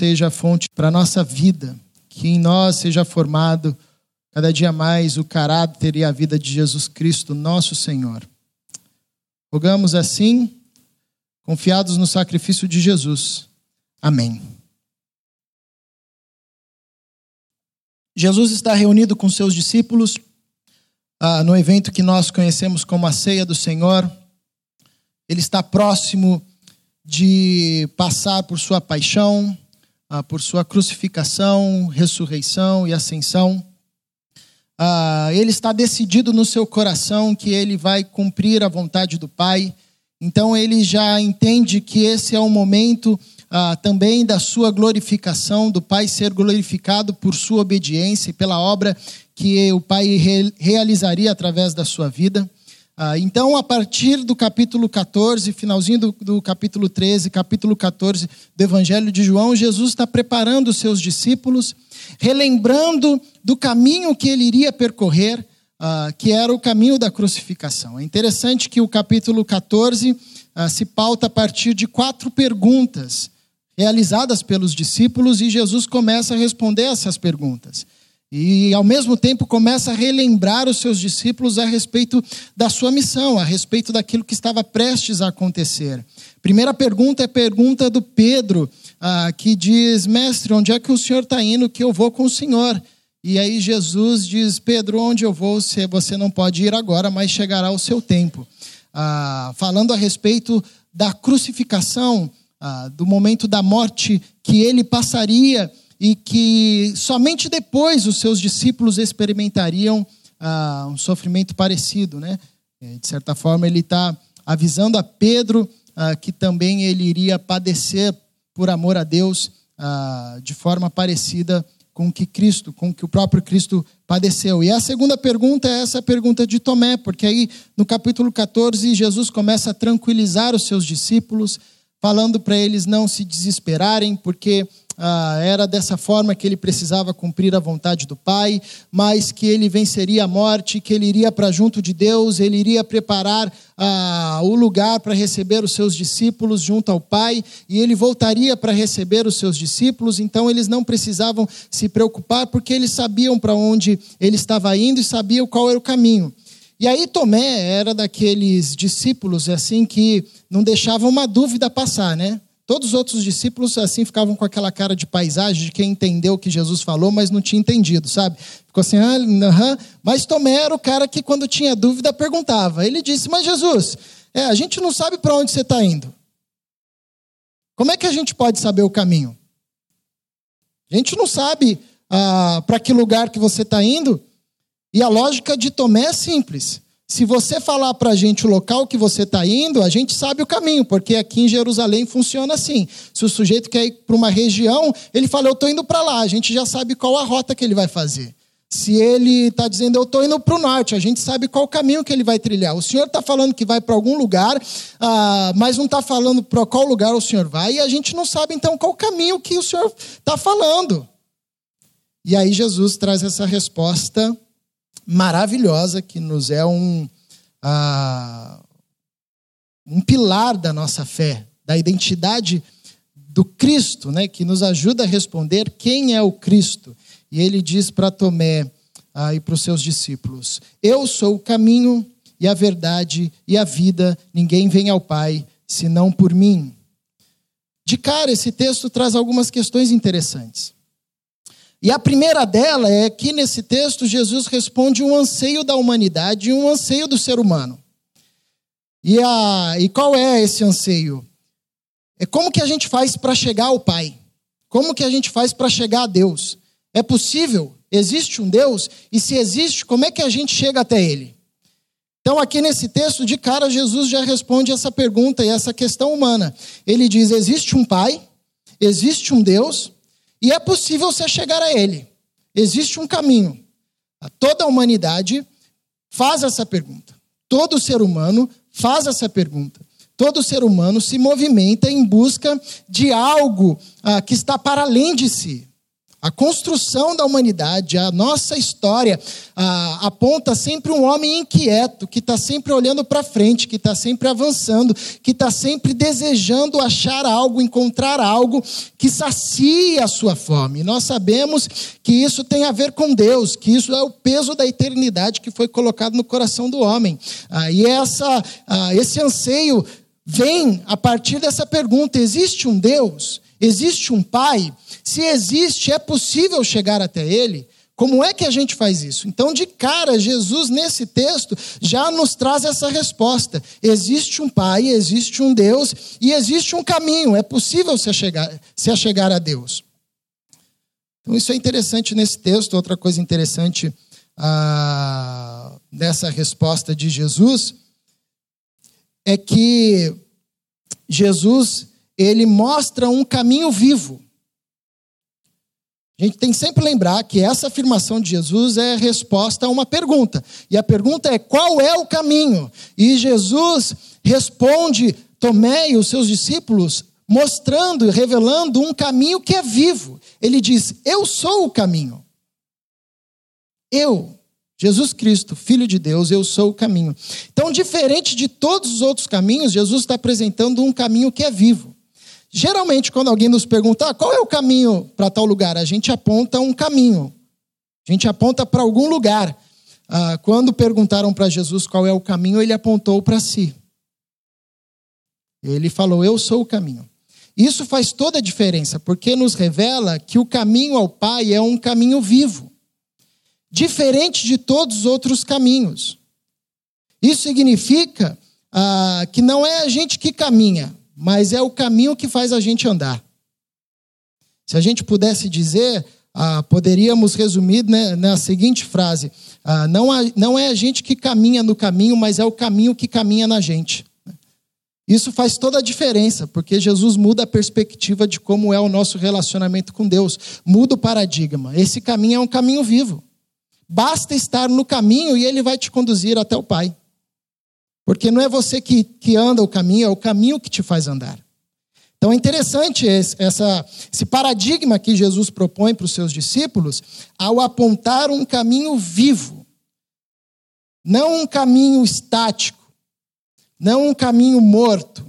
seja fonte para a nossa vida, que em nós seja formado cada dia mais o caráter e a vida de Jesus Cristo, nosso Senhor. Rogamos assim, confiados no sacrifício de Jesus. Amém. Jesus está reunido com seus discípulos ah, no evento que nós conhecemos como a Ceia do Senhor. Ele está próximo de passar por sua paixão, ah, por sua crucificação, ressurreição e ascensão. Ah, ele está decidido no seu coração que ele vai cumprir a vontade do Pai. Então ele já entende que esse é o momento ah, também da sua glorificação, do Pai ser glorificado por sua obediência e pela obra que o Pai re realizaria através da sua vida. Ah, então, a partir do capítulo 14, finalzinho do, do capítulo 13, capítulo 14 do Evangelho de João, Jesus está preparando os seus discípulos, relembrando do caminho que ele iria percorrer, ah, que era o caminho da crucificação. É interessante que o capítulo 14 ah, se pauta a partir de quatro perguntas realizadas pelos discípulos e Jesus começa a responder essas perguntas. E, ao mesmo tempo, começa a relembrar os seus discípulos a respeito da sua missão, a respeito daquilo que estava prestes a acontecer. Primeira pergunta é a pergunta do Pedro, ah, que diz: Mestre, onde é que o senhor está indo que eu vou com o senhor? E aí Jesus diz: Pedro, onde eu vou, você não pode ir agora, mas chegará o seu tempo. Ah, falando a respeito da crucificação, ah, do momento da morte que ele passaria e que somente depois os seus discípulos experimentariam ah, um sofrimento parecido, né? É, de certa forma, ele está avisando a Pedro ah, que também ele iria padecer por amor a Deus ah, de forma parecida com que Cristo, com que o próprio Cristo padeceu. E a segunda pergunta é essa pergunta de Tomé, porque aí no capítulo 14 Jesus começa a tranquilizar os seus discípulos, falando para eles não se desesperarem, porque ah, era dessa forma que ele precisava cumprir a vontade do Pai, mas que ele venceria a morte, que ele iria para junto de Deus, ele iria preparar ah, o lugar para receber os seus discípulos junto ao Pai, e ele voltaria para receber os seus discípulos, então eles não precisavam se preocupar, porque eles sabiam para onde ele estava indo e sabiam qual era o caminho. E aí Tomé era daqueles discípulos assim que não deixavam uma dúvida passar, né? Todos os outros discípulos assim ficavam com aquela cara de paisagem de quem entendeu o que Jesus falou, mas não tinha entendido, sabe? Ficou assim, ah, -huh. mas Tomé era o cara que quando tinha dúvida perguntava. Ele disse: Mas Jesus, é, a gente não sabe para onde você está indo. Como é que a gente pode saber o caminho? A gente não sabe ah, para que lugar que você está indo. E a lógica de Tomé é simples. Se você falar para a gente o local que você está indo, a gente sabe o caminho, porque aqui em Jerusalém funciona assim. Se o sujeito quer ir para uma região, ele fala, eu estou indo para lá, a gente já sabe qual a rota que ele vai fazer. Se ele está dizendo, eu estou indo para o norte, a gente sabe qual o caminho que ele vai trilhar. O senhor está falando que vai para algum lugar, ah, mas não está falando para qual lugar o senhor vai, e a gente não sabe então qual o caminho que o senhor está falando. E aí Jesus traz essa resposta maravilhosa que nos é um, uh, um pilar da nossa fé, da identidade do Cristo, né, que nos ajuda a responder quem é o Cristo. E ele diz para Tomé uh, e para os seus discípulos: Eu sou o caminho e a verdade e a vida, ninguém vem ao Pai senão por mim. De cara, esse texto traz algumas questões interessantes. E a primeira dela é que nesse texto Jesus responde um anseio da humanidade e um anseio do ser humano. E, a, e qual é esse anseio? É como que a gente faz para chegar ao Pai? Como que a gente faz para chegar a Deus? É possível? Existe um Deus? E se existe, como é que a gente chega até Ele? Então, aqui nesse texto, de cara, Jesus já responde essa pergunta e essa questão humana. Ele diz: existe um Pai, existe um Deus, e é possível você chegar a ele. Existe um caminho. Toda a humanidade faz essa pergunta. Todo ser humano faz essa pergunta. Todo ser humano se movimenta em busca de algo ah, que está para além de si. A construção da humanidade, a nossa história, a, aponta sempre um homem inquieto, que está sempre olhando para frente, que está sempre avançando, que está sempre desejando achar algo, encontrar algo que sacie a sua fome. nós sabemos que isso tem a ver com Deus, que isso é o peso da eternidade que foi colocado no coração do homem. Ah, e essa, ah, esse anseio vem a partir dessa pergunta: existe um Deus? Existe um Pai? Se existe, é possível chegar até Ele? Como é que a gente faz isso? Então, de cara, Jesus, nesse texto, já nos traz essa resposta. Existe um Pai, existe um Deus e existe um caminho. É possível se achegar, se achegar a Deus. Então, isso é interessante nesse texto. Outra coisa interessante ah, nessa resposta de Jesus é que Jesus ele mostra um caminho vivo. A gente tem que sempre lembrar que essa afirmação de Jesus é resposta a uma pergunta. E a pergunta é: qual é o caminho? E Jesus responde Tomé e os seus discípulos mostrando e revelando um caminho que é vivo. Ele diz: Eu sou o caminho. Eu, Jesus Cristo, Filho de Deus, eu sou o caminho. Então, diferente de todos os outros caminhos, Jesus está apresentando um caminho que é vivo. Geralmente, quando alguém nos pergunta ah, qual é o caminho para tal lugar, a gente aponta um caminho, a gente aponta para algum lugar. Ah, quando perguntaram para Jesus qual é o caminho, ele apontou para si. Ele falou: Eu sou o caminho. Isso faz toda a diferença, porque nos revela que o caminho ao Pai é um caminho vivo, diferente de todos os outros caminhos. Isso significa ah, que não é a gente que caminha, mas é o caminho que faz a gente andar. Se a gente pudesse dizer, ah, poderíamos resumir né, na seguinte frase: ah, não, não é a gente que caminha no caminho, mas é o caminho que caminha na gente. Isso faz toda a diferença, porque Jesus muda a perspectiva de como é o nosso relacionamento com Deus, muda o paradigma. Esse caminho é um caminho vivo. Basta estar no caminho e ele vai te conduzir até o Pai. Porque não é você que, que anda o caminho, é o caminho que te faz andar. Então é interessante esse, essa, esse paradigma que Jesus propõe para os seus discípulos ao apontar um caminho vivo, não um caminho estático, não um caminho morto,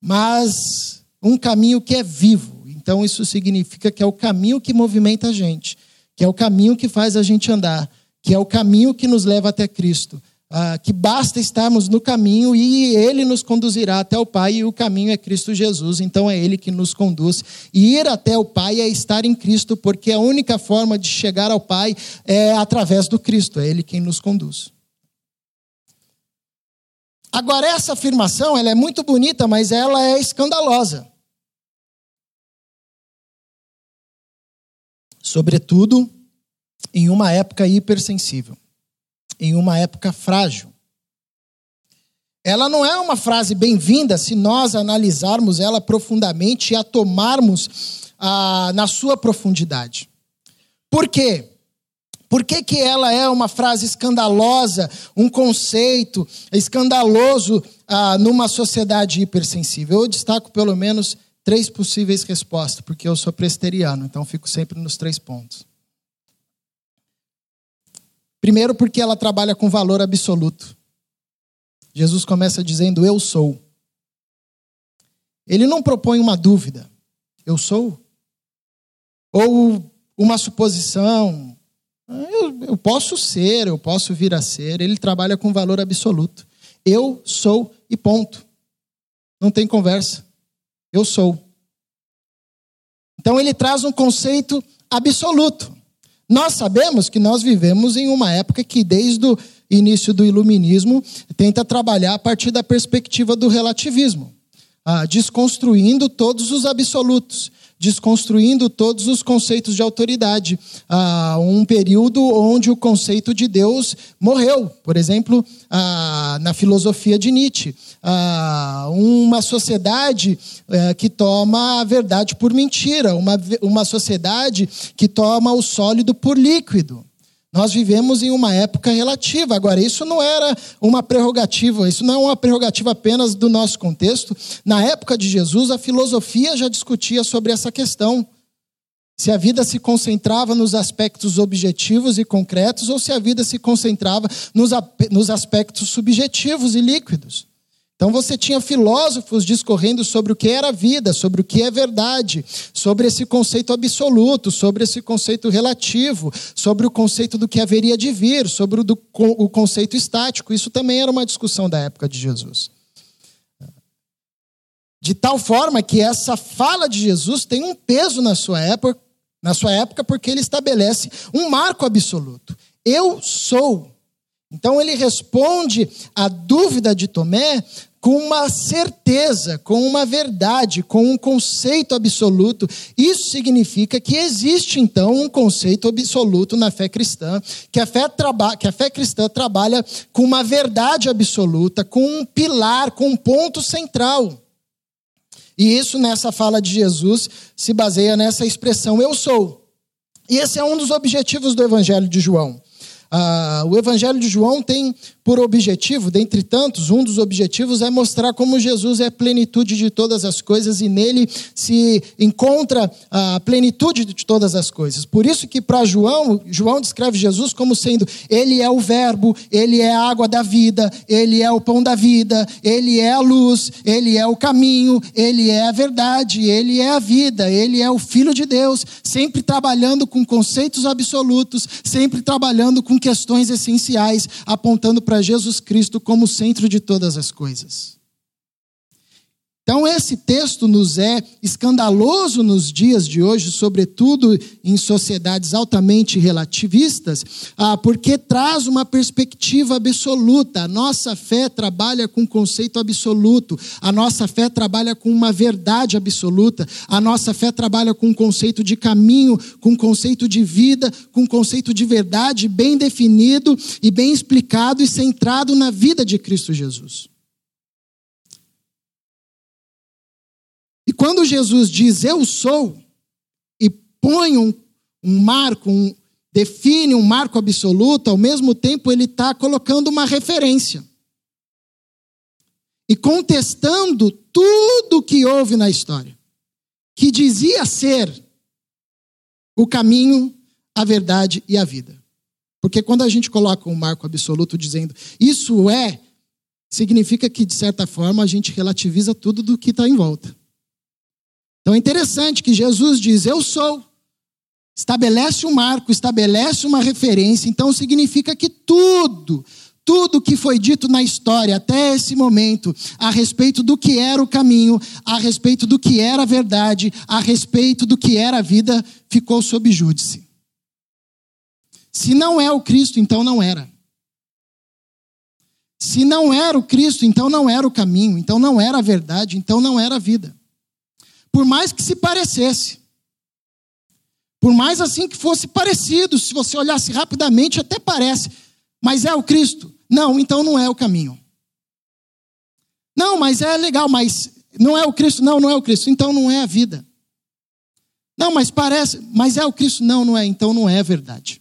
mas um caminho que é vivo. Então isso significa que é o caminho que movimenta a gente, que é o caminho que faz a gente andar, que é o caminho que nos leva até Cristo, ah, que basta estarmos no caminho e Ele nos conduzirá até o Pai, e o caminho é Cristo Jesus, então é Ele que nos conduz. E ir até o Pai é estar em Cristo, porque a única forma de chegar ao Pai é através do Cristo, é Ele quem nos conduz. Agora, essa afirmação ela é muito bonita, mas ela é escandalosa. Sobretudo em uma época hipersensível em uma época frágil. Ela não é uma frase bem-vinda se nós analisarmos ela profundamente e a tomarmos ah, na sua profundidade. Por quê? Por que, que ela é uma frase escandalosa, um conceito escandaloso ah, numa sociedade hipersensível? Eu destaco pelo menos três possíveis respostas, porque eu sou presteriano, então fico sempre nos três pontos. Primeiro, porque ela trabalha com valor absoluto. Jesus começa dizendo: Eu sou. Ele não propõe uma dúvida. Eu sou? Ou uma suposição. Eu, eu posso ser, eu posso vir a ser. Ele trabalha com valor absoluto. Eu sou e ponto. Não tem conversa. Eu sou. Então ele traz um conceito absoluto. Nós sabemos que nós vivemos em uma época que, desde o início do iluminismo, tenta trabalhar a partir da perspectiva do relativismo, ah, desconstruindo todos os absolutos, desconstruindo todos os conceitos de autoridade. Ah, um período onde o conceito de Deus morreu, por exemplo, ah, na filosofia de Nietzsche. Ah, uma sociedade eh, que toma a verdade por mentira, uma, uma sociedade que toma o sólido por líquido. Nós vivemos em uma época relativa. Agora, isso não era uma prerrogativa, isso não é uma prerrogativa apenas do nosso contexto. Na época de Jesus, a filosofia já discutia sobre essa questão. Se a vida se concentrava nos aspectos objetivos e concretos ou se a vida se concentrava nos, nos aspectos subjetivos e líquidos. Então você tinha filósofos discorrendo sobre o que era vida, sobre o que é verdade, sobre esse conceito absoluto, sobre esse conceito relativo, sobre o conceito do que haveria de vir, sobre o, do, o conceito estático. Isso também era uma discussão da época de Jesus. De tal forma que essa fala de Jesus tem um peso na sua época, na sua época porque ele estabelece um marco absoluto. Eu sou. Então ele responde à dúvida de Tomé com uma certeza, com uma verdade, com um conceito absoluto. Isso significa que existe então um conceito absoluto na fé cristã, que a fé, que a fé cristã trabalha com uma verdade absoluta, com um pilar, com um ponto central. E isso nessa fala de Jesus se baseia nessa expressão eu sou. E esse é um dos objetivos do Evangelho de João. Ah, o Evangelho de João tem por objetivo, dentre tantos, um dos objetivos é mostrar como Jesus é a plenitude de todas as coisas e nele se encontra a plenitude de todas as coisas. Por isso que para João, João descreve Jesus como sendo ele é o verbo, ele é a água da vida, ele é o pão da vida, ele é a luz, ele é o caminho, ele é a verdade, ele é a vida, ele é o filho de Deus, sempre trabalhando com conceitos absolutos, sempre trabalhando com questões essenciais, apontando para Jesus Cristo como centro de todas as coisas. Então, esse texto nos é escandaloso nos dias de hoje, sobretudo em sociedades altamente relativistas, ah, porque traz uma perspectiva absoluta. A nossa fé trabalha com conceito absoluto, a nossa fé trabalha com uma verdade absoluta, a nossa fé trabalha com um conceito de caminho, com um conceito de vida, com um conceito de verdade bem definido e bem explicado e centrado na vida de Cristo Jesus. E quando Jesus diz eu sou, e põe um, um marco, um, define um marco absoluto, ao mesmo tempo ele está colocando uma referência. E contestando tudo que houve na história, que dizia ser o caminho, a verdade e a vida. Porque quando a gente coloca um marco absoluto dizendo isso é, significa que, de certa forma, a gente relativiza tudo do que está em volta. Então é interessante que Jesus diz: Eu sou. Estabelece um marco, estabelece uma referência. Então significa que tudo, tudo que foi dito na história até esse momento, a respeito do que era o caminho, a respeito do que era a verdade, a respeito do que era a vida, ficou sob júdice. Se não é o Cristo, então não era. Se não era o Cristo, então não era o caminho, então não era a verdade, então não era a vida por mais que se parecesse. Por mais assim que fosse parecido, se você olhasse rapidamente, até parece. Mas é o Cristo? Não, então não é o caminho. Não, mas é legal, mas não é o Cristo? Não, não é o Cristo, então não é a vida. Não, mas parece, mas é o Cristo? Não, não é, então não é a verdade.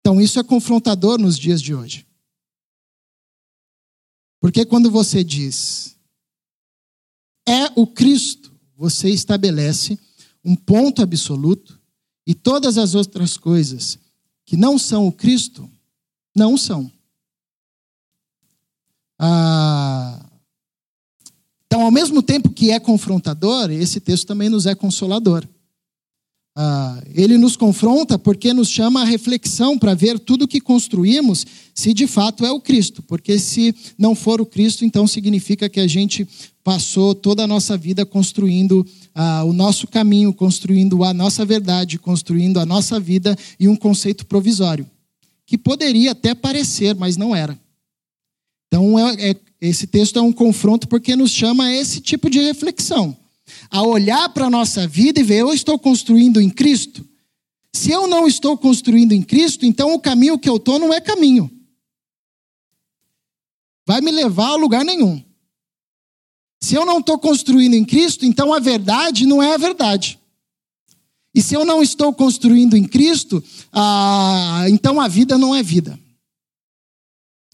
Então isso é confrontador nos dias de hoje. Porque quando você diz, é o Cristo, você estabelece um ponto absoluto e todas as outras coisas que não são o Cristo, não são. Ah, então, ao mesmo tempo que é confrontador, esse texto também nos é consolador. Ah, ele nos confronta porque nos chama a reflexão para ver tudo que construímos se de fato é o Cristo. Porque se não for o Cristo, então significa que a gente passou toda a nossa vida construindo ah, o nosso caminho, construindo a nossa verdade, construindo a nossa vida e um conceito provisório, que poderia até parecer, mas não era. Então, é, é, esse texto é um confronto porque nos chama a esse tipo de reflexão, a olhar para a nossa vida e ver: eu estou construindo em Cristo? Se eu não estou construindo em Cristo, então o caminho que eu estou não é caminho. Vai me levar a lugar nenhum. Se eu não estou construindo em Cristo, então a verdade não é a verdade. E se eu não estou construindo em Cristo, ah, então a vida não é vida.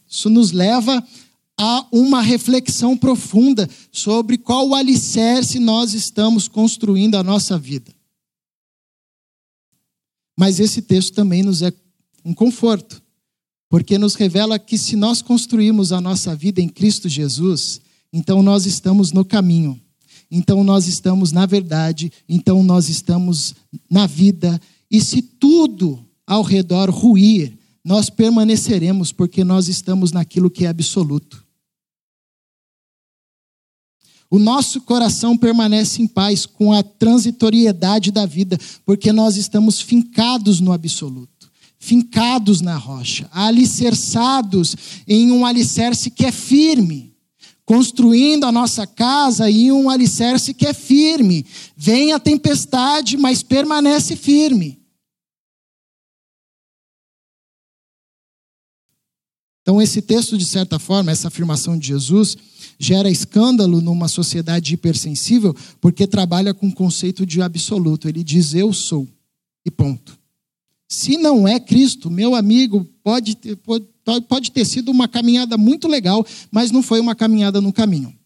Isso nos leva a uma reflexão profunda sobre qual alicerce nós estamos construindo a nossa vida. Mas esse texto também nos é um conforto, porque nos revela que se nós construímos a nossa vida em Cristo Jesus, então nós estamos no caminho, então nós estamos na verdade, então nós estamos na vida, e se tudo ao redor ruir, nós permaneceremos porque nós estamos naquilo que é absoluto. O nosso coração permanece em paz com a transitoriedade da vida, porque nós estamos fincados no absoluto, fincados na rocha, alicerçados em um alicerce que é firme, construindo a nossa casa em um alicerce que é firme. Vem a tempestade, mas permanece firme. Então, esse texto, de certa forma, essa afirmação de Jesus, gera escândalo numa sociedade hipersensível porque trabalha com o conceito de absoluto. Ele diz eu sou e ponto. Se não é Cristo, meu amigo, pode ter, pode, pode ter sido uma caminhada muito legal, mas não foi uma caminhada no caminho.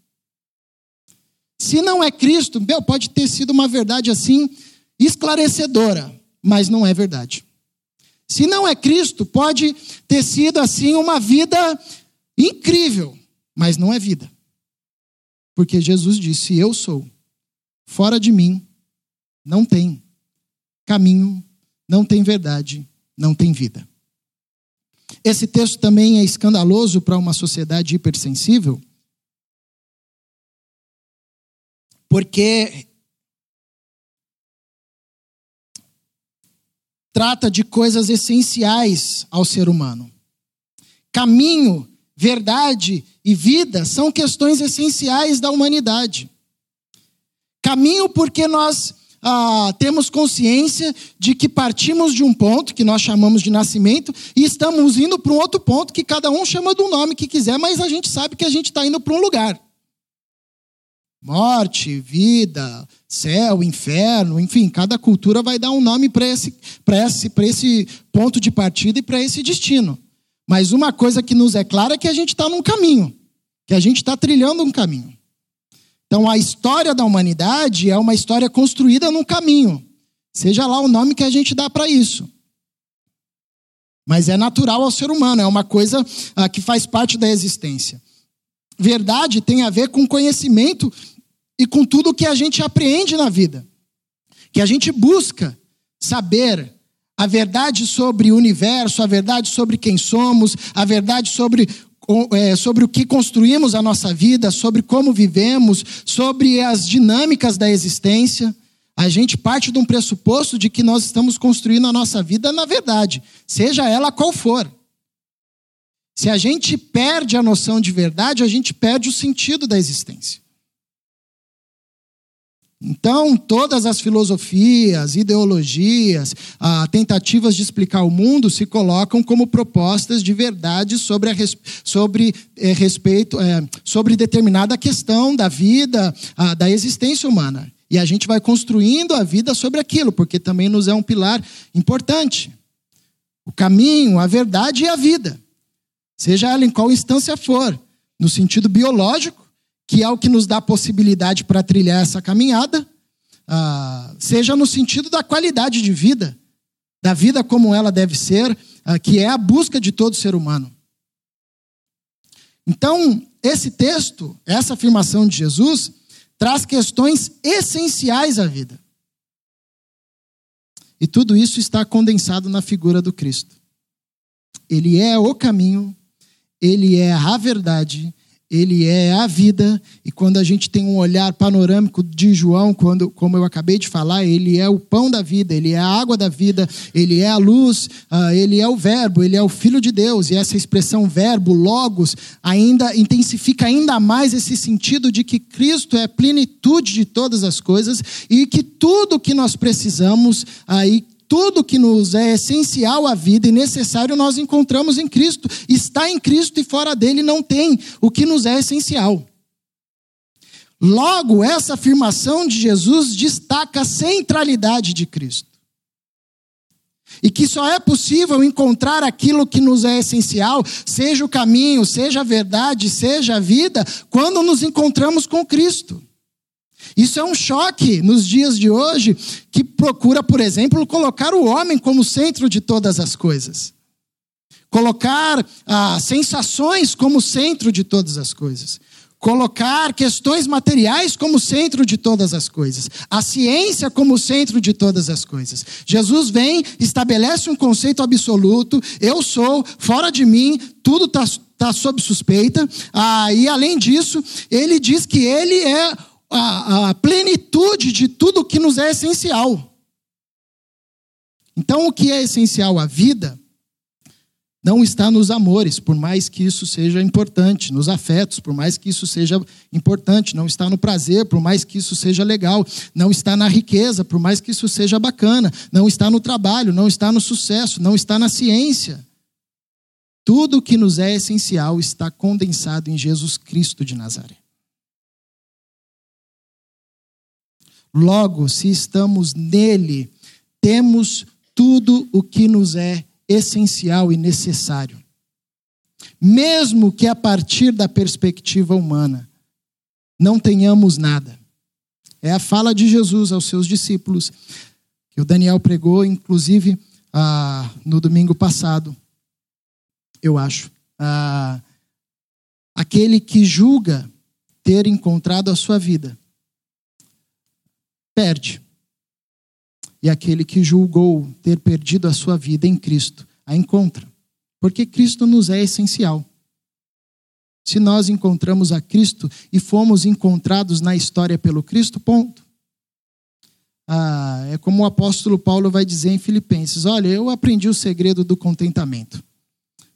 Se não é Cristo, meu, pode ter sido uma verdade assim esclarecedora, mas não é verdade. Se não é Cristo, pode ter sido assim uma vida incrível, mas não é vida. Porque Jesus disse: Eu sou. Fora de mim não tem caminho, não tem verdade, não tem vida. Esse texto também é escandaloso para uma sociedade hipersensível, porque trata de coisas essenciais ao ser humano. Caminho, verdade e vida são questões essenciais da humanidade. Caminho porque nós ah, temos consciência de que partimos de um ponto que nós chamamos de nascimento e estamos indo para um outro ponto que cada um chama do nome que quiser, mas a gente sabe que a gente está indo para um lugar. Morte, vida, céu, inferno, enfim, cada cultura vai dar um nome para esse, esse, esse ponto de partida e para esse destino. Mas uma coisa que nos é clara é que a gente está num caminho, que a gente está trilhando um caminho. Então a história da humanidade é uma história construída num caminho, seja lá o nome que a gente dá para isso. Mas é natural ao ser humano, é uma coisa ah, que faz parte da existência. Verdade tem a ver com conhecimento e com tudo que a gente apreende na vida, que a gente busca saber a verdade sobre o universo, a verdade sobre quem somos, a verdade sobre, é, sobre o que construímos a nossa vida, sobre como vivemos, sobre as dinâmicas da existência. A gente parte de um pressuposto de que nós estamos construindo a nossa vida na verdade, seja ela qual for. Se a gente perde a noção de verdade, a gente perde o sentido da existência. Então, todas as filosofias, ideologias, ah, tentativas de explicar o mundo se colocam como propostas de verdade sobre, a, sobre eh, respeito, eh, sobre determinada questão da vida, ah, da existência humana. E a gente vai construindo a vida sobre aquilo, porque também nos é um pilar importante. O caminho, a verdade e a vida. Seja ela em qual instância for, no sentido biológico, que é o que nos dá possibilidade para trilhar essa caminhada, ah, seja no sentido da qualidade de vida, da vida como ela deve ser, ah, que é a busca de todo ser humano. Então, esse texto, essa afirmação de Jesus, traz questões essenciais à vida. E tudo isso está condensado na figura do Cristo. Ele é o caminho, ele é a verdade ele é a vida, e quando a gente tem um olhar panorâmico de João, quando, como eu acabei de falar, ele é o pão da vida, ele é a água da vida, ele é a luz, uh, ele é o verbo, ele é o filho de Deus, e essa expressão verbo, logos, ainda intensifica ainda mais esse sentido de que Cristo é a plenitude de todas as coisas e que tudo que nós precisamos aí tudo que nos é essencial à vida e necessário nós encontramos em Cristo. Está em Cristo e fora dele não tem o que nos é essencial. Logo, essa afirmação de Jesus destaca a centralidade de Cristo. E que só é possível encontrar aquilo que nos é essencial, seja o caminho, seja a verdade, seja a vida, quando nos encontramos com Cristo. Isso é um choque nos dias de hoje, que procura, por exemplo, colocar o homem como centro de todas as coisas. Colocar ah, sensações como centro de todas as coisas colocar questões materiais como centro de todas as coisas, a ciência como centro de todas as coisas. Jesus vem, estabelece um conceito absoluto: eu sou, fora de mim, tudo está tá sob suspeita. Ah, e além disso, ele diz que ele é a, a plenitude de tudo que nos é essencial. Então, o que é essencial à vida não está nos amores, por mais que isso seja importante, nos afetos, por mais que isso seja importante, não está no prazer, por mais que isso seja legal, não está na riqueza, por mais que isso seja bacana, não está no trabalho, não está no sucesso, não está na ciência. Tudo que nos é essencial está condensado em Jesus Cristo de Nazaré. Logo, se estamos nele, temos tudo o que nos é essencial e necessário. Mesmo que a partir da perspectiva humana não tenhamos nada. É a fala de Jesus aos seus discípulos, que o Daniel pregou, inclusive, ah, no domingo passado, eu acho. Ah, aquele que julga ter encontrado a sua vida, perde e aquele que julgou ter perdido a sua vida em Cristo a encontra. Porque Cristo nos é essencial. Se nós encontramos a Cristo e fomos encontrados na história pelo Cristo, ponto. Ah, é como o apóstolo Paulo vai dizer em Filipenses: Olha, eu aprendi o segredo do contentamento.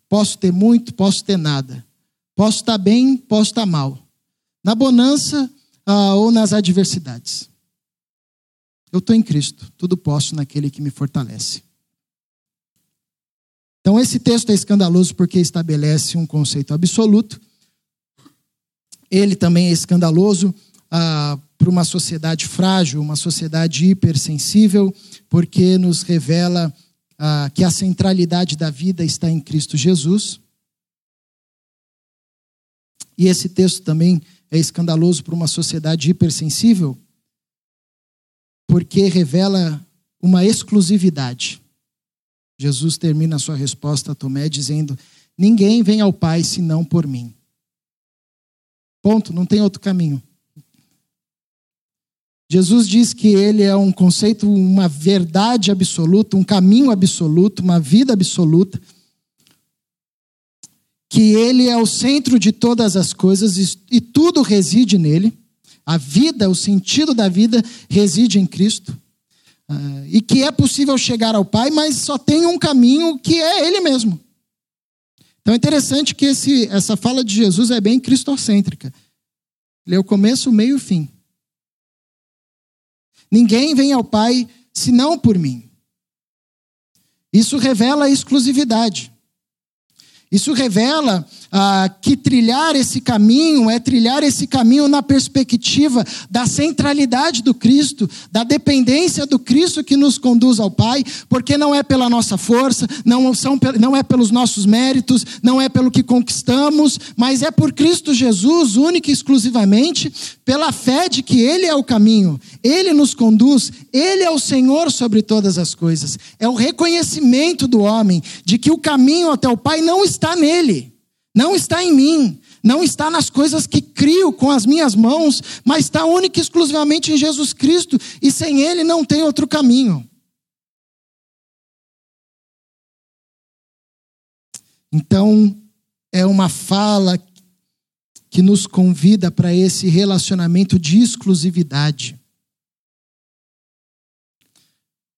Posso ter muito, posso ter nada. Posso estar bem, posso estar mal. Na bonança ah, ou nas adversidades. Eu estou em Cristo, tudo posso naquele que me fortalece. Então, esse texto é escandaloso porque estabelece um conceito absoluto. Ele também é escandaloso ah, para uma sociedade frágil, uma sociedade hipersensível, porque nos revela ah, que a centralidade da vida está em Cristo Jesus. E esse texto também é escandaloso para uma sociedade hipersensível, porque revela uma exclusividade. Jesus termina a sua resposta a Tomé dizendo: Ninguém vem ao Pai senão por mim. Ponto, não tem outro caminho. Jesus diz que ele é um conceito, uma verdade absoluta, um caminho absoluto, uma vida absoluta, que ele é o centro de todas as coisas e tudo reside nele. A vida, o sentido da vida reside em Cristo. Uh, e que é possível chegar ao Pai, mas só tem um caminho que é Ele mesmo. Então é interessante que esse, essa fala de Jesus é bem cristocêntrica. Ele é o começo, o meio e o fim. Ninguém vem ao Pai senão por mim. Isso revela a exclusividade. Isso revela ah, que trilhar esse caminho é trilhar esse caminho na perspectiva da centralidade do Cristo, da dependência do Cristo que nos conduz ao Pai, porque não é pela nossa força, não, são, não é pelos nossos méritos, não é pelo que conquistamos, mas é por Cristo Jesus, único e exclusivamente, pela fé de que Ele é o caminho, Ele nos conduz, Ele é o Senhor sobre todas as coisas. É o reconhecimento do homem de que o caminho até o Pai não está nele, não está em mim, não está nas coisas que crio com as minhas mãos, mas está única e exclusivamente em Jesus Cristo, e sem Ele não tem outro caminho. Então, é uma fala que nos convida para esse relacionamento de exclusividade,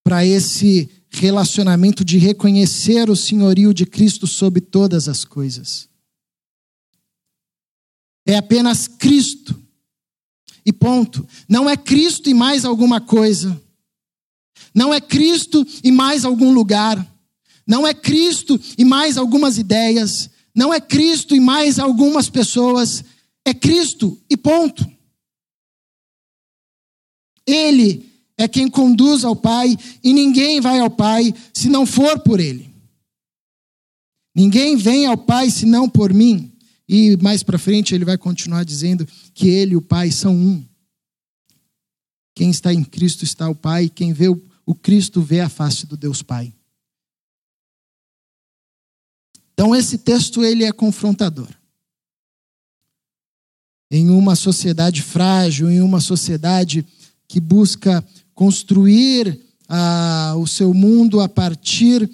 para esse relacionamento de reconhecer o senhorio de Cristo sobre todas as coisas. É apenas Cristo. E ponto. Não é Cristo e mais alguma coisa. Não é Cristo e mais algum lugar. Não é Cristo e mais algumas ideias. Não é Cristo e mais algumas pessoas, é Cristo e ponto. Ele é quem conduz ao Pai, e ninguém vai ao Pai se não for por Ele. Ninguém vem ao Pai senão por mim. E mais para frente ele vai continuar dizendo que ele e o Pai são um. Quem está em Cristo está o Pai, quem vê o Cristo vê a face do Deus Pai. Então esse texto ele é confrontador. Em uma sociedade frágil, em uma sociedade que busca construir ah, o seu mundo a partir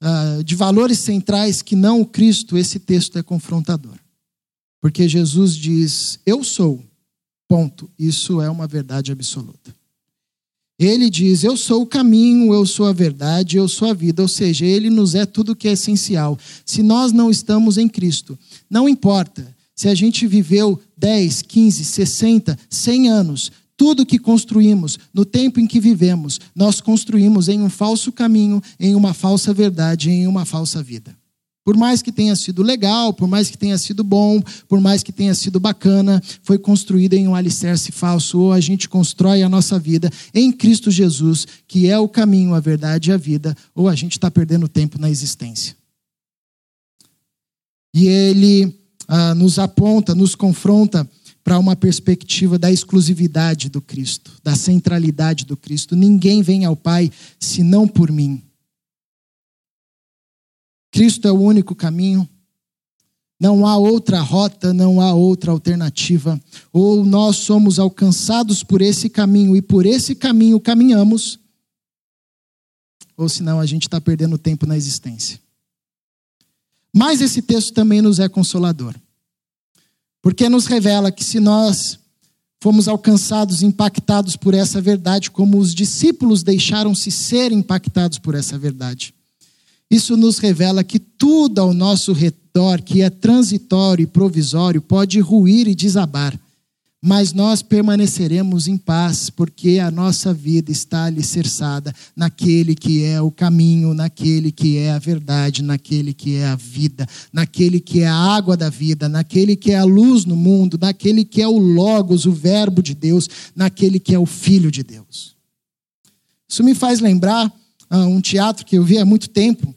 ah, de valores centrais que não o Cristo, esse texto é confrontador. Porque Jesus diz: Eu sou, ponto. Isso é uma verdade absoluta. Ele diz: Eu sou o caminho, eu sou a verdade, eu sou a vida. Ou seja, ele nos é tudo que é essencial. Se nós não estamos em Cristo, não importa se a gente viveu 10, 15, 60, 100 anos, tudo que construímos no tempo em que vivemos, nós construímos em um falso caminho, em uma falsa verdade, em uma falsa vida. Por mais que tenha sido legal, por mais que tenha sido bom, por mais que tenha sido bacana, foi construída em um alicerce falso. Ou a gente constrói a nossa vida em Cristo Jesus, que é o caminho, a verdade e a vida, ou a gente está perdendo tempo na existência. E ele ah, nos aponta, nos confronta para uma perspectiva da exclusividade do Cristo, da centralidade do Cristo. Ninguém vem ao Pai senão por mim. Cristo é o único caminho. Não há outra rota, não há outra alternativa. Ou nós somos alcançados por esse caminho e por esse caminho caminhamos, ou senão a gente está perdendo tempo na existência. Mas esse texto também nos é consolador, porque nos revela que se nós fomos alcançados, impactados por essa verdade, como os discípulos deixaram-se ser impactados por essa verdade, isso nos revela que tudo ao nosso redor, que é transitório e provisório, pode ruir e desabar, mas nós permaneceremos em paz, porque a nossa vida está alicerçada naquele que é o caminho, naquele que é a verdade, naquele que é a vida, naquele que é a água da vida, naquele que é a luz no mundo, naquele que é o Logos, o Verbo de Deus, naquele que é o Filho de Deus. Isso me faz lembrar ah, um teatro que eu vi há muito tempo,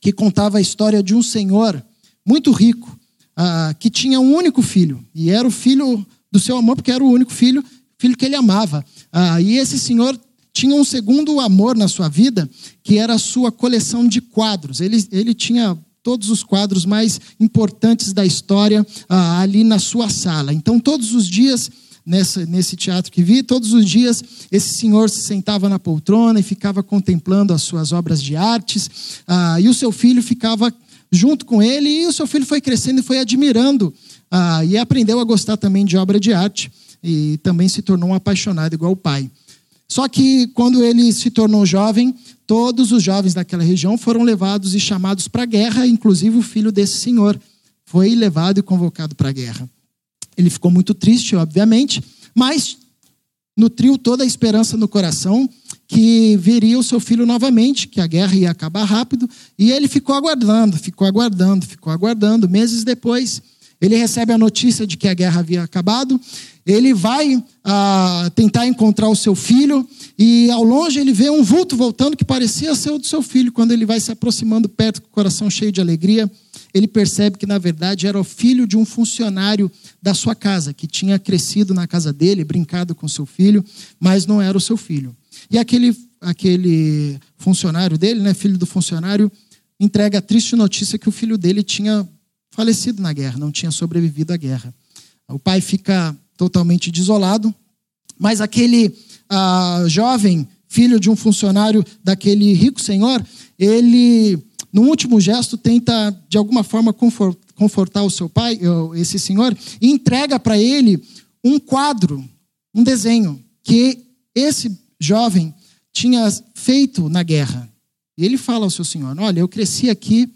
que contava a história de um senhor muito rico, ah, que tinha um único filho, e era o filho do seu amor, porque era o único filho, filho que ele amava. Ah, e esse senhor tinha um segundo amor na sua vida, que era a sua coleção de quadros. Ele, ele tinha todos os quadros mais importantes da história ah, ali na sua sala. Então, todos os dias nessa, nesse teatro que vi, todos os dias esse senhor se sentava na poltrona e ficava contemplando as suas obras de artes, ah, e o seu filho ficava junto com ele, e o seu filho foi crescendo e foi admirando, ah, e aprendeu a gostar também de obra de arte, e também se tornou um apaixonado igual o pai. Só que quando ele se tornou jovem, todos os jovens daquela região foram levados e chamados para a guerra, inclusive o filho desse senhor foi levado e convocado para a guerra. Ele ficou muito triste, obviamente, mas nutriu toda a esperança no coração que veria o seu filho novamente, que a guerra ia acabar rápido, e ele ficou aguardando, ficou aguardando, ficou aguardando. Meses depois, ele recebe a notícia de que a guerra havia acabado, ele vai ah, tentar encontrar o seu filho, e ao longe ele vê um vulto voltando que parecia ser o do seu filho. Quando ele vai se aproximando perto, com o coração cheio de alegria, ele percebe que, na verdade, era o filho de um funcionário da sua casa, que tinha crescido na casa dele, brincado com seu filho, mas não era o seu filho. E aquele, aquele funcionário dele, né, filho do funcionário, entrega a triste notícia que o filho dele tinha falecido na guerra, não tinha sobrevivido à guerra. O pai fica totalmente desolado, mas aquele ah, jovem, filho de um funcionário daquele rico senhor, ele no último gesto, tenta, de alguma forma, confortar o seu pai, esse senhor, e entrega para ele um quadro, um desenho, que esse jovem tinha feito na guerra. E ele fala ao seu senhor: Olha, eu cresci aqui,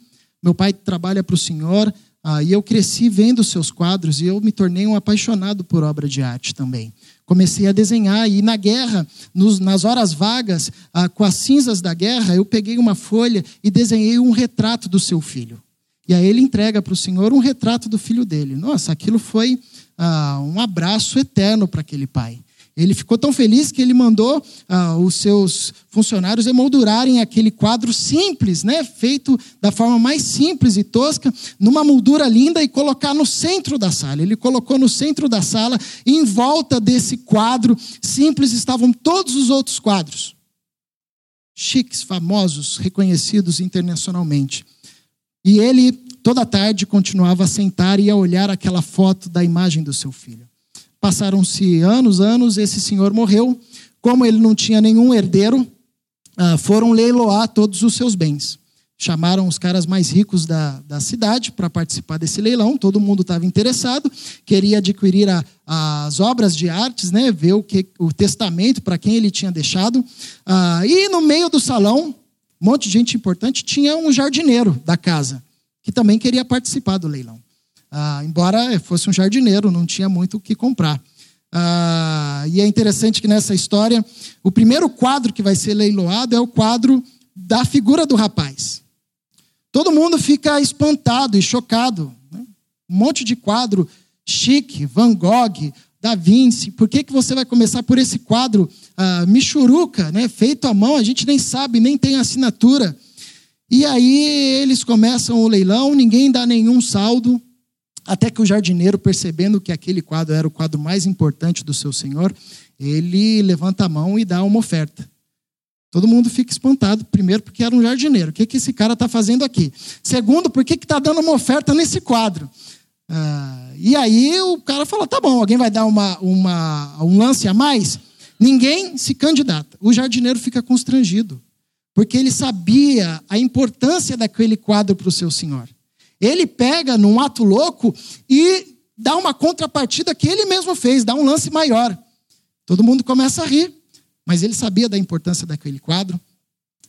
meu pai trabalha para o senhor, ah, e eu cresci vendo seus quadros, e eu me tornei um apaixonado por obra de arte também comecei a desenhar. E na guerra, nos, nas horas vagas, ah, com as cinzas da guerra, eu peguei uma folha e desenhei um retrato do seu filho. E aí ele entrega para o Senhor um retrato do filho dele. Nossa, aquilo foi ah, um abraço eterno para aquele pai. Ele ficou tão feliz que ele mandou ah, os seus funcionários emoldurarem aquele quadro simples, né, feito da forma mais simples e tosca, numa moldura linda e colocar no centro da sala. Ele colocou no centro da sala, e em volta desse quadro simples estavam todos os outros quadros. Chiques, famosos, reconhecidos internacionalmente. E ele, toda tarde, continuava a sentar e a olhar aquela foto da imagem do seu filho. Passaram-se anos, anos, esse senhor morreu. Como ele não tinha nenhum herdeiro, ah, foram leiloar todos os seus bens. Chamaram os caras mais ricos da, da cidade para participar desse leilão. Todo mundo estava interessado, queria adquirir a, as obras de artes, né, ver o, que, o testamento para quem ele tinha deixado. Ah, e no meio do salão, um monte de gente importante, tinha um jardineiro da casa, que também queria participar do leilão. Ah, embora fosse um jardineiro, não tinha muito o que comprar. Ah, e é interessante que nessa história, o primeiro quadro que vai ser leiloado é o quadro da figura do rapaz. Todo mundo fica espantado e chocado. Né? Um monte de quadro chique, Van Gogh, Da Vinci. Por que, que você vai começar por esse quadro ah, michuruca, né? feito à mão? A gente nem sabe, nem tem assinatura. E aí eles começam o leilão, ninguém dá nenhum saldo. Até que o jardineiro, percebendo que aquele quadro era o quadro mais importante do seu senhor, ele levanta a mão e dá uma oferta. Todo mundo fica espantado, primeiro, porque era um jardineiro. O que, que esse cara está fazendo aqui? Segundo, por que está dando uma oferta nesse quadro? Ah, e aí o cara fala: tá bom, alguém vai dar uma, uma, um lance a mais? Ninguém se candidata. O jardineiro fica constrangido, porque ele sabia a importância daquele quadro para o seu senhor. Ele pega num ato louco e dá uma contrapartida que ele mesmo fez, dá um lance maior. Todo mundo começa a rir, mas ele sabia da importância daquele quadro.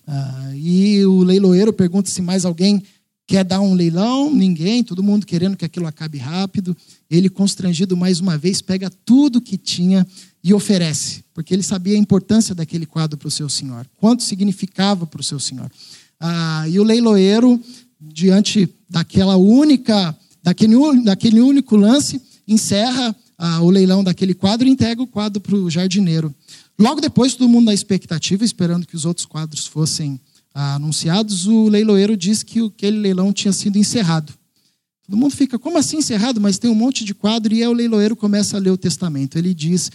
Ah, e o leiloeiro pergunta se mais alguém quer dar um leilão, ninguém, todo mundo querendo que aquilo acabe rápido. Ele, constrangido mais uma vez, pega tudo que tinha e oferece, porque ele sabia a importância daquele quadro para o seu senhor, quanto significava para o seu senhor. Ah, e o leiloeiro diante daquela única, daquele, daquele único lance, encerra ah, o leilão daquele quadro e entrega o quadro para o jardineiro. Logo depois, todo mundo na expectativa, esperando que os outros quadros fossem ah, anunciados, o leiloeiro diz que aquele leilão tinha sido encerrado. Todo mundo fica, como assim encerrado? Mas tem um monte de quadro, e aí o leiloeiro começa a ler o testamento. Ele diz,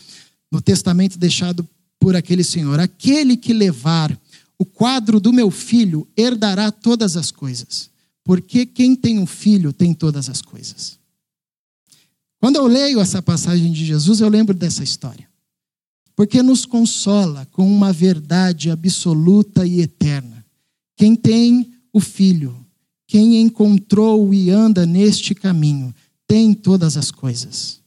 no testamento deixado por aquele senhor: Aquele que levar o quadro do meu filho herdará todas as coisas porque quem tem um filho tem todas as coisas. Quando eu leio essa passagem de Jesus, eu lembro dessa história. Porque nos consola com uma verdade absoluta e eterna. Quem tem o filho, quem encontrou e anda neste caminho, tem todas as coisas.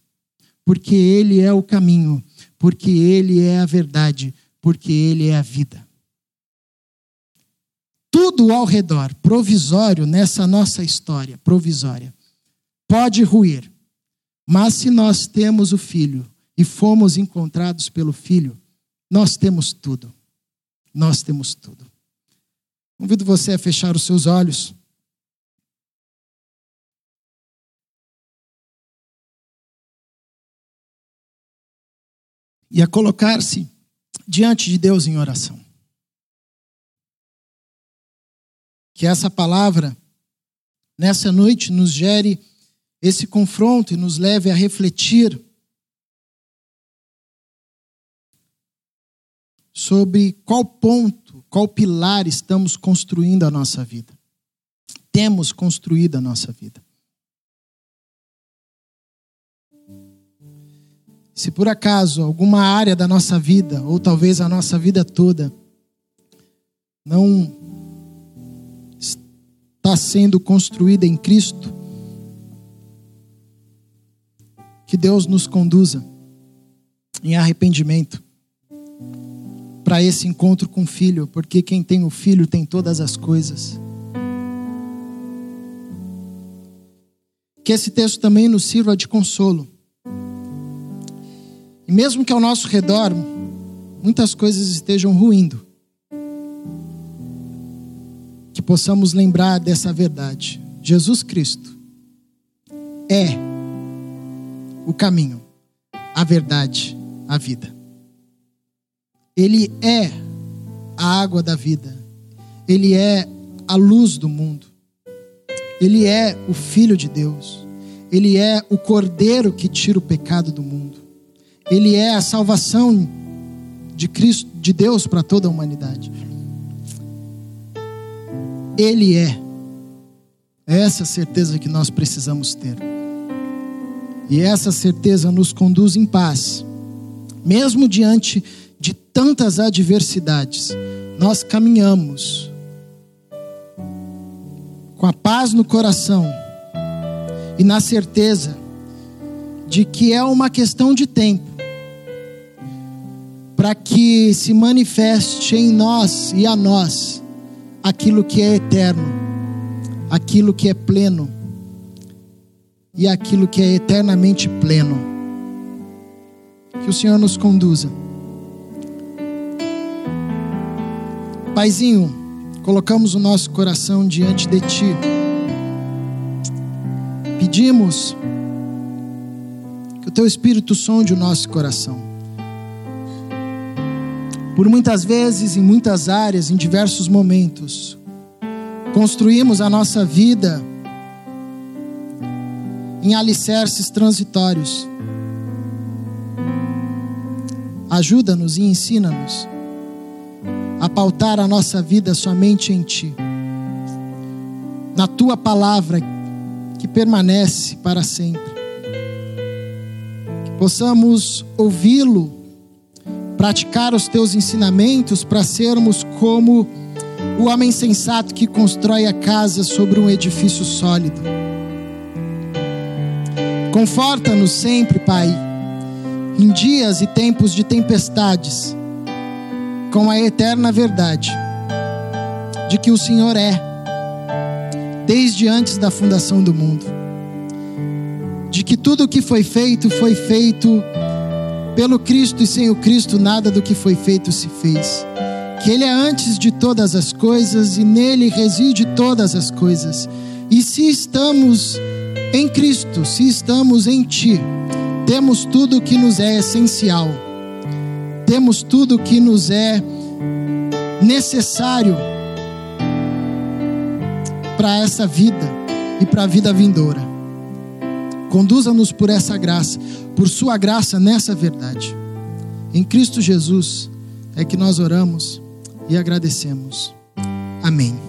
Porque ele é o caminho, porque ele é a verdade, porque ele é a vida tudo ao redor, provisório nessa nossa história, provisória, pode ruir. Mas se nós temos o Filho e fomos encontrados pelo Filho, nós temos tudo. Nós temos tudo. Convido você a fechar os seus olhos. E a colocar-se diante de Deus em oração. Que essa palavra, nessa noite, nos gere esse confronto e nos leve a refletir sobre qual ponto, qual pilar estamos construindo a nossa vida. Temos construído a nossa vida. Se por acaso alguma área da nossa vida, ou talvez a nossa vida toda, não está sendo construída em Cristo. Que Deus nos conduza em arrependimento para esse encontro com o Filho, porque quem tem o Filho tem todas as coisas. Que esse texto também nos sirva de consolo. E mesmo que ao nosso redor muitas coisas estejam ruindo, possamos lembrar dessa verdade. Jesus Cristo é o caminho, a verdade, a vida. Ele é a água da vida. Ele é a luz do mundo. Ele é o Filho de Deus. Ele é o Cordeiro que tira o pecado do mundo. Ele é a salvação de Cristo, de Deus para toda a humanidade. Ele é. É essa certeza que nós precisamos ter. E essa certeza nos conduz em paz, mesmo diante de tantas adversidades. Nós caminhamos com a paz no coração e na certeza de que é uma questão de tempo para que se manifeste em nós e a nós aquilo que é eterno, aquilo que é pleno e aquilo que é eternamente pleno. Que o Senhor nos conduza. Paizinho, colocamos o nosso coração diante de Ti. Pedimos que o Teu Espírito sonde o nosso coração por muitas vezes, em muitas áreas, em diversos momentos, construímos a nossa vida em alicerces transitórios. Ajuda-nos e ensina-nos a pautar a nossa vida somente em Ti, na Tua palavra que permanece para sempre. Que possamos ouvi-lo praticar os teus ensinamentos para sermos como o homem sensato que constrói a casa sobre um edifício sólido. Conforta-nos sempre, Pai, em dias e tempos de tempestades, com a eterna verdade de que o Senhor é, desde antes da fundação do mundo, de que tudo o que foi feito foi feito pelo Cristo e sem o Cristo, nada do que foi feito se fez. Que Ele é antes de todas as coisas e nele reside todas as coisas. E se estamos em Cristo, se estamos em Ti, temos tudo o que nos é essencial, temos tudo o que nos é necessário para essa vida e para a vida vindoura. Conduza-nos por essa graça por Sua graça nessa verdade. Em Cristo Jesus é que nós oramos e agradecemos. Amém.